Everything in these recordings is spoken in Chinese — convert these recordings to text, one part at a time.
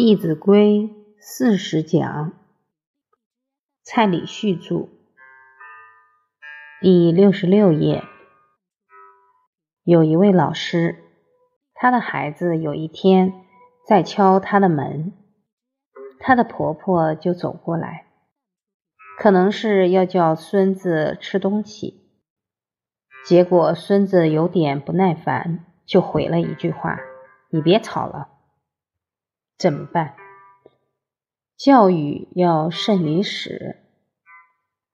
《弟子规》四十讲，蔡礼旭著，第六十六页。有一位老师，他的孩子有一天在敲他的门，他的婆婆就走过来，可能是要叫孙子吃东西，结果孙子有点不耐烦，就回了一句话：“你别吵了。”怎么办？教育要慎于始，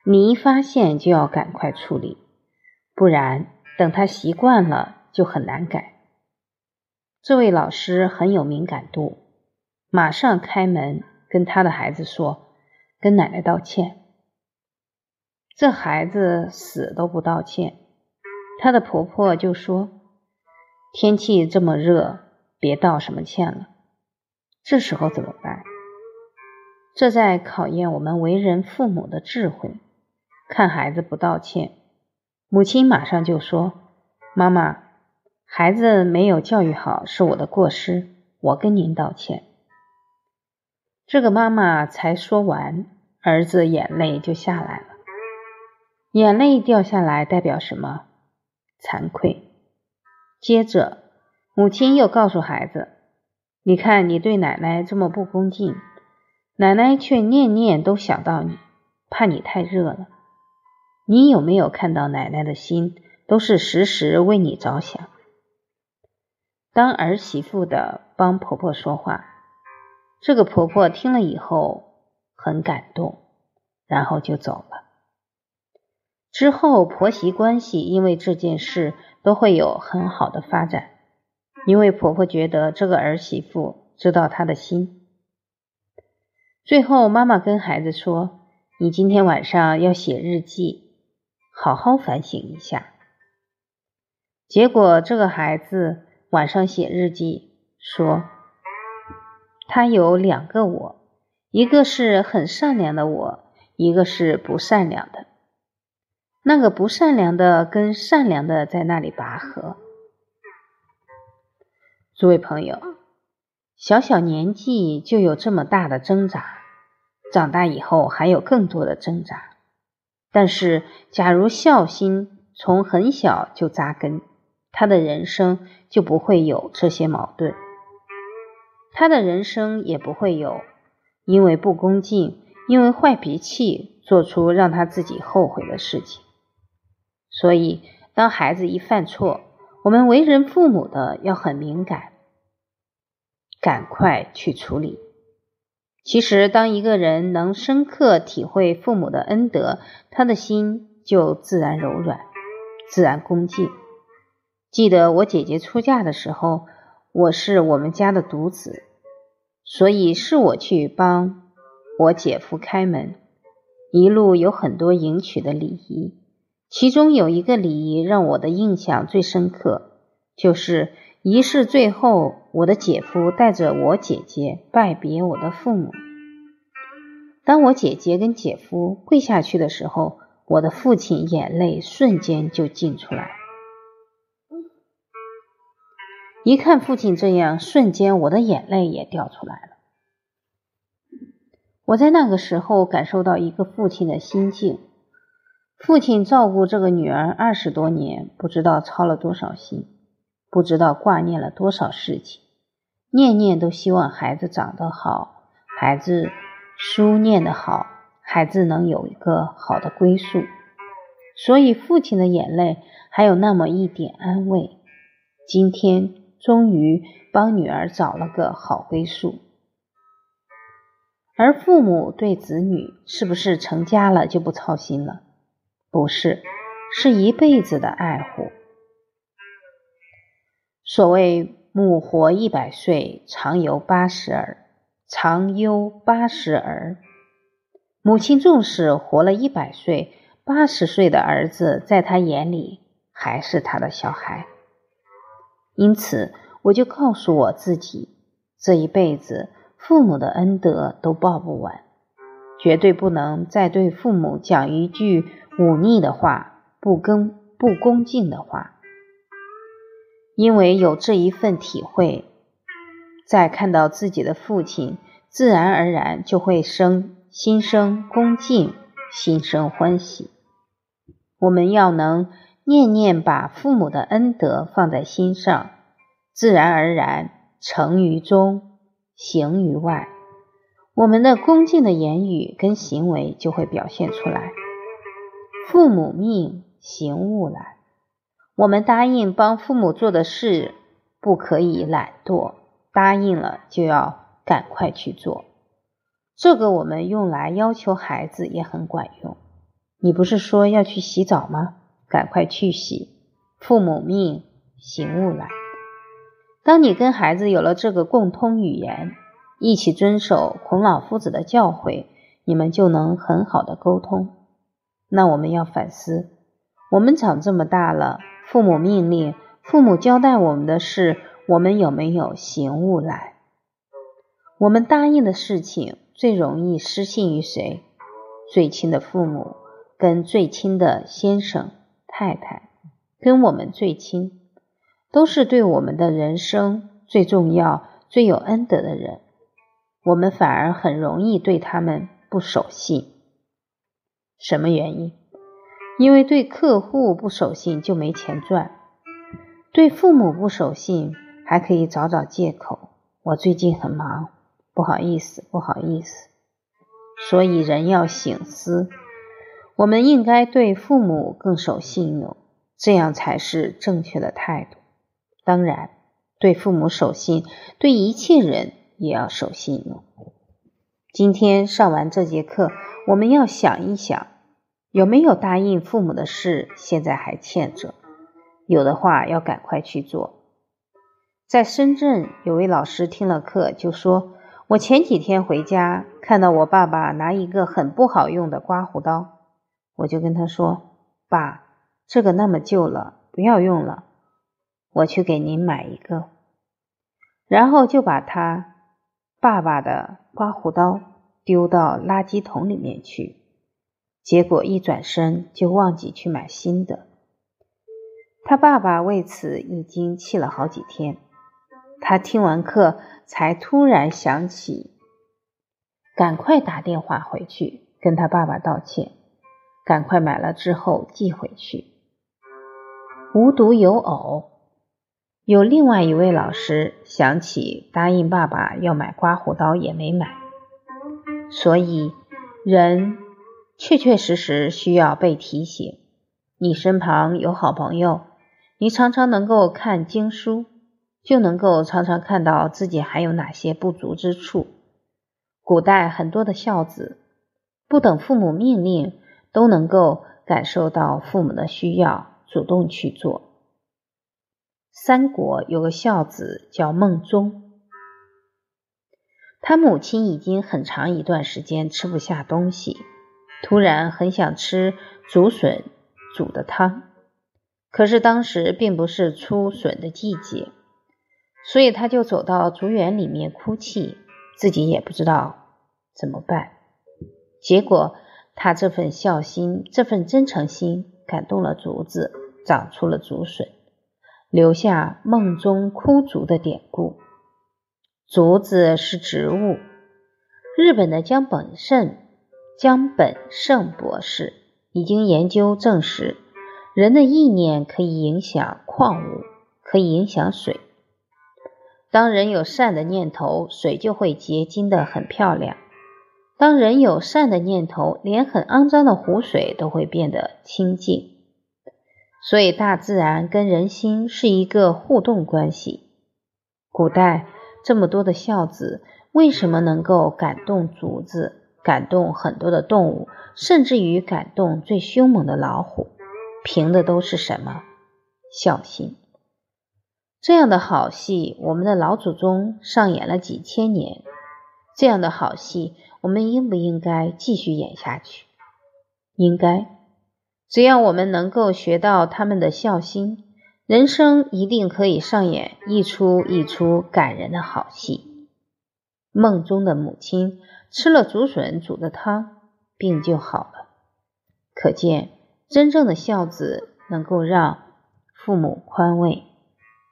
你一发现就要赶快处理，不然等他习惯了就很难改。这位老师很有敏感度，马上开门跟他的孩子说：“跟奶奶道歉。”这孩子死都不道歉，他的婆婆就说：“天气这么热，别道什么歉了。”这时候怎么办？这在考验我们为人父母的智慧。看孩子不道歉，母亲马上就说：“妈妈，孩子没有教育好是我的过失，我跟您道歉。”这个妈妈才说完，儿子眼泪就下来了。眼泪掉下来代表什么？惭愧。接着，母亲又告诉孩子。你看，你对奶奶这么不恭敬，奶奶却念念都想到你，怕你太热了。你有没有看到奶奶的心都是时时为你着想？当儿媳妇的帮婆婆说话，这个婆婆听了以后很感动，然后就走了。之后婆媳关系因为这件事都会有很好的发展。因为婆婆觉得这个儿媳妇知道她的心。最后，妈妈跟孩子说：“你今天晚上要写日记，好好反省一下。”结果，这个孩子晚上写日记说：“他有两个我，一个是很善良的我，一个是不善良的。那个不善良的跟善良的在那里拔河。”诸位朋友，小小年纪就有这么大的挣扎，长大以后还有更多的挣扎。但是，假如孝心从很小就扎根，他的人生就不会有这些矛盾，他的人生也不会有因为不恭敬、因为坏脾气做出让他自己后悔的事情。所以，当孩子一犯错，我们为人父母的要很敏感，赶快去处理。其实，当一个人能深刻体会父母的恩德，他的心就自然柔软，自然恭敬。记得我姐姐出嫁的时候，我是我们家的独子，所以是我去帮我姐夫开门，一路有很多迎娶的礼仪。其中有一个礼仪让我的印象最深刻，就是仪式最后，我的姐夫带着我姐姐拜别我的父母。当我姐姐跟姐夫跪下去的时候，我的父亲眼泪瞬间就进出来。一看父亲这样，瞬间我的眼泪也掉出来了。我在那个时候感受到一个父亲的心境。父亲照顾这个女儿二十多年，不知道操了多少心，不知道挂念了多少事情，念念都希望孩子长得好，孩子书念得好，孩子能有一个好的归宿。所以父亲的眼泪还有那么一点安慰。今天终于帮女儿找了个好归宿。而父母对子女是不是成家了就不操心了？不是，是一辈子的爱护。所谓“母活一百岁，常有八十儿”，常忧八十儿。母亲纵使活了一百岁，八十岁的儿子在他眼里还是他的小孩。因此，我就告诉我自己，这一辈子父母的恩德都报不完，绝对不能再对父母讲一句。忤逆的话，不恭不恭敬的话，因为有这一份体会，在看到自己的父亲，自然而然就会生心生恭敬，心生欢喜。我们要能念念把父母的恩德放在心上，自然而然成于中，行于外。我们的恭敬的言语跟行为就会表现出来。父母命，行勿懒。我们答应帮父母做的事，不可以懒惰。答应了就要赶快去做。这个我们用来要求孩子也很管用。你不是说要去洗澡吗？赶快去洗。父母命，行勿懒。当你跟孩子有了这个共通语言。一起遵守孔老夫子的教诲，你们就能很好的沟通。那我们要反思：我们长这么大了，父母命令、父母交代我们的事，我们有没有行悟来？我们答应的事情最容易失信于谁？最亲的父母，跟最亲的先生、太太，跟我们最亲，都是对我们的人生最重要、最有恩德的人。我们反而很容易对他们不守信，什么原因？因为对客户不守信就没钱赚，对父母不守信还可以找找借口。我最近很忙，不好意思，不好意思。所以人要醒思，我们应该对父母更守信用，这样才是正确的态度。当然，对父母守信，对一切人。也要守信用。今天上完这节课，我们要想一想，有没有答应父母的事，现在还欠着？有的话，要赶快去做。在深圳，有位老师听了课就说：“我前几天回家，看到我爸爸拿一个很不好用的刮胡刀，我就跟他说：‘爸，这个那么旧了，不要用了，我去给您买一个。’然后就把他。”爸爸的刮胡刀丢到垃圾桶里面去，结果一转身就忘记去买新的。他爸爸为此已经气了好几天。他听完课才突然想起，赶快打电话回去跟他爸爸道歉，赶快买了之后寄回去。无独有偶。有另外一位老师想起答应爸爸要买刮胡刀也没买，所以人确确实实需要被提醒。你身旁有好朋友，你常常能够看经书，就能够常常看到自己还有哪些不足之处。古代很多的孝子，不等父母命令，都能够感受到父母的需要，主动去做。三国有个孝子叫孟宗，他母亲已经很长一段时间吃不下东西，突然很想吃竹笋煮的汤，可是当时并不是出笋的季节，所以他就走到竹园里面哭泣，自己也不知道怎么办。结果他这份孝心、这份真诚心感动了竹子，长出了竹笋。留下梦中枯竹的典故。竹子是植物。日本的江本胜江本胜博士已经研究证实，人的意念可以影响矿物，可以影响水。当人有善的念头，水就会结晶的很漂亮；当人有善的念头，连很肮脏的湖水都会变得清净。所以，大自然跟人心是一个互动关系。古代这么多的孝子，为什么能够感动竹子，感动很多的动物，甚至于感动最凶猛的老虎？凭的都是什么？孝心。这样的好戏，我们的老祖宗上演了几千年。这样的好戏，我们应不应该继续演下去？应该。只要我们能够学到他们的孝心，人生一定可以上演一出一出感人的好戏。梦中的母亲吃了竹笋煮的汤，病就好了。可见，真正的孝子能够让父母宽慰，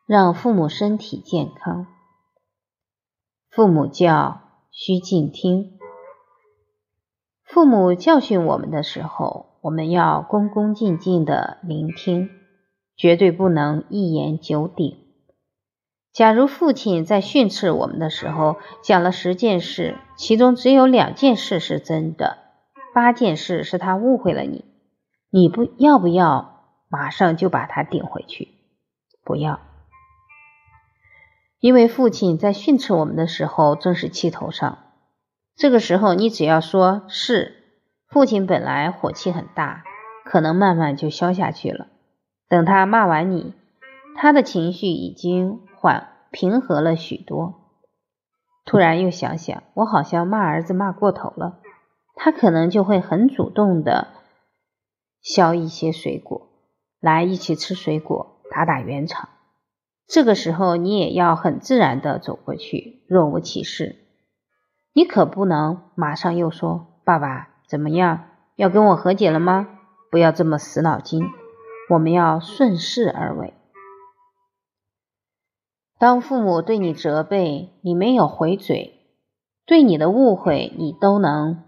让父母身体健康。父母教，须敬听。父母教训我们的时候，我们要恭恭敬敬的聆听，绝对不能一言九鼎。假如父亲在训斥我们的时候讲了十件事，其中只有两件事是真的，八件事是他误会了你，你不要不要马上就把他顶回去？不要，因为父亲在训斥我们的时候正是气头上，这个时候你只要说是，父亲本来火气很大，可能慢慢就消下去了。等他骂完你，他的情绪已经。缓平和了许多，突然又想想，我好像骂儿子骂过头了，他可能就会很主动的削一些水果来一起吃水果，打打圆场。这个时候你也要很自然的走过去，若无其事。你可不能马上又说：“爸爸怎么样？要跟我和解了吗？”不要这么死脑筋，我们要顺势而为。当父母对你责备，你没有回嘴，对你的误会，你都能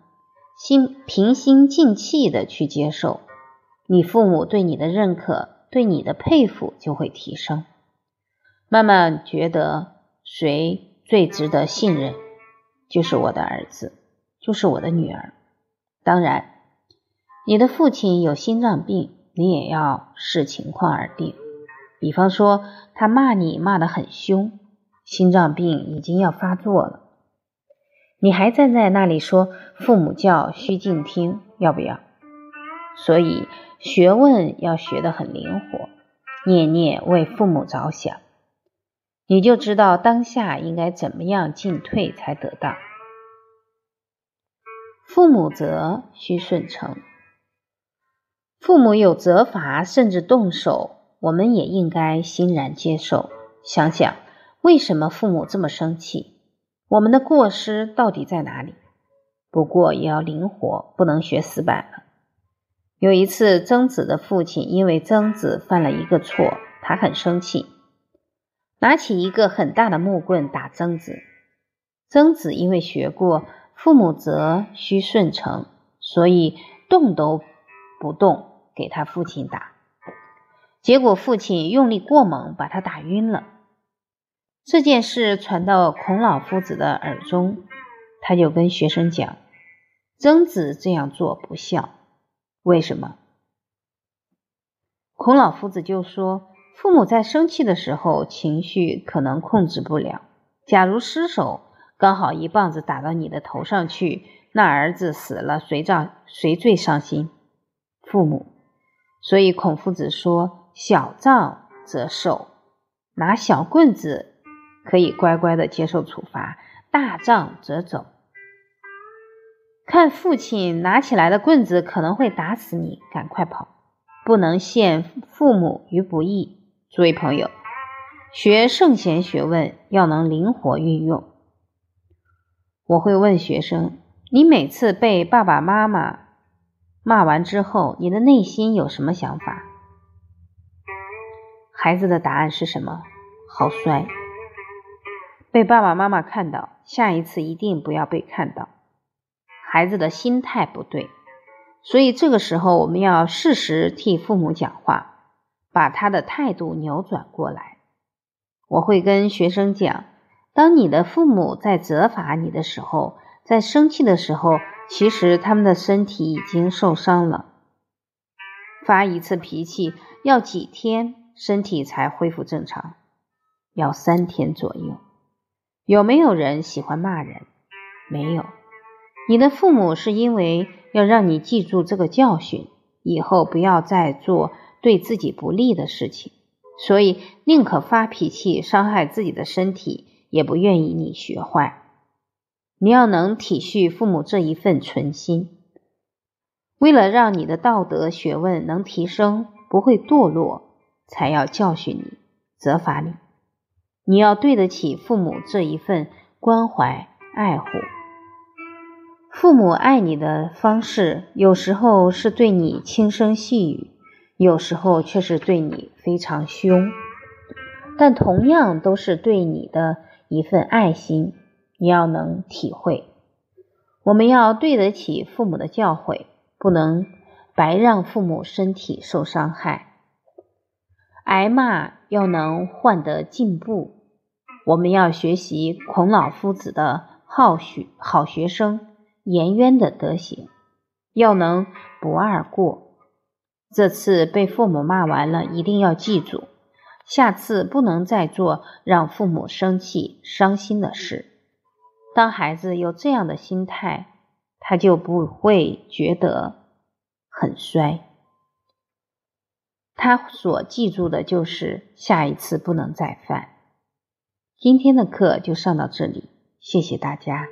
心平心静气的去接受，你父母对你的认可，对你的佩服就会提升，慢慢觉得谁最值得信任，就是我的儿子，就是我的女儿。当然，你的父亲有心脏病，你也要视情况而定。比方说，他骂你骂得很凶，心脏病已经要发作了，你还站在那里说父母教须敬听，要不要？所以学问要学得很灵活，念念为父母着想，你就知道当下应该怎么样进退才得当。父母责须顺承，父母有责罚甚至动手。我们也应该欣然接受。想想为什么父母这么生气，我们的过失到底在哪里？不过也要灵活，不能学死板了。有一次，曾子的父亲因为曾子犯了一个错，他很生气，拿起一个很大的木棍打曾子。曾子因为学过“父母责须顺承”，所以动都不动，给他父亲打。结果父亲用力过猛，把他打晕了。这件事传到孔老夫子的耳中，他就跟学生讲：“曾子这样做不孝，为什么？”孔老夫子就说：“父母在生气的时候，情绪可能控制不了。假如失手，刚好一棒子打到你的头上去，那儿子死了，谁造谁最伤心？父母。所以孔夫子说。”小杖则受，拿小棍子可以乖乖的接受处罚；大杖则走。看父亲拿起来的棍子可能会打死你，赶快跑！不能陷父母于不义。诸位朋友，学圣贤学问要能灵活运用。我会问学生：你每次被爸爸妈妈骂完之后，你的内心有什么想法？孩子的答案是什么？好衰！被爸爸妈妈看到，下一次一定不要被看到。孩子的心态不对，所以这个时候我们要适时替父母讲话，把他的态度扭转过来。我会跟学生讲：当你的父母在责罚你的时候，在生气的时候，其实他们的身体已经受伤了。发一次脾气要几天？身体才恢复正常，要三天左右。有没有人喜欢骂人？没有。你的父母是因为要让你记住这个教训，以后不要再做对自己不利的事情，所以宁可发脾气伤害自己的身体，也不愿意你学坏。你要能体恤父母这一份存心，为了让你的道德学问能提升，不会堕落。才要教训你、责罚你，你要对得起父母这一份关怀爱护。父母爱你的方式，有时候是对你轻声细语，有时候却是对你非常凶，但同样都是对你的一份爱心。你要能体会。我们要对得起父母的教诲，不能白让父母身体受伤害。挨骂要能换得进步。我们要学习孔老夫子的好学好学生颜渊的德行，要能不二过。这次被父母骂完了，一定要记住，下次不能再做让父母生气、伤心的事。当孩子有这样的心态，他就不会觉得很衰。他所记住的就是下一次不能再犯。今天的课就上到这里，谢谢大家。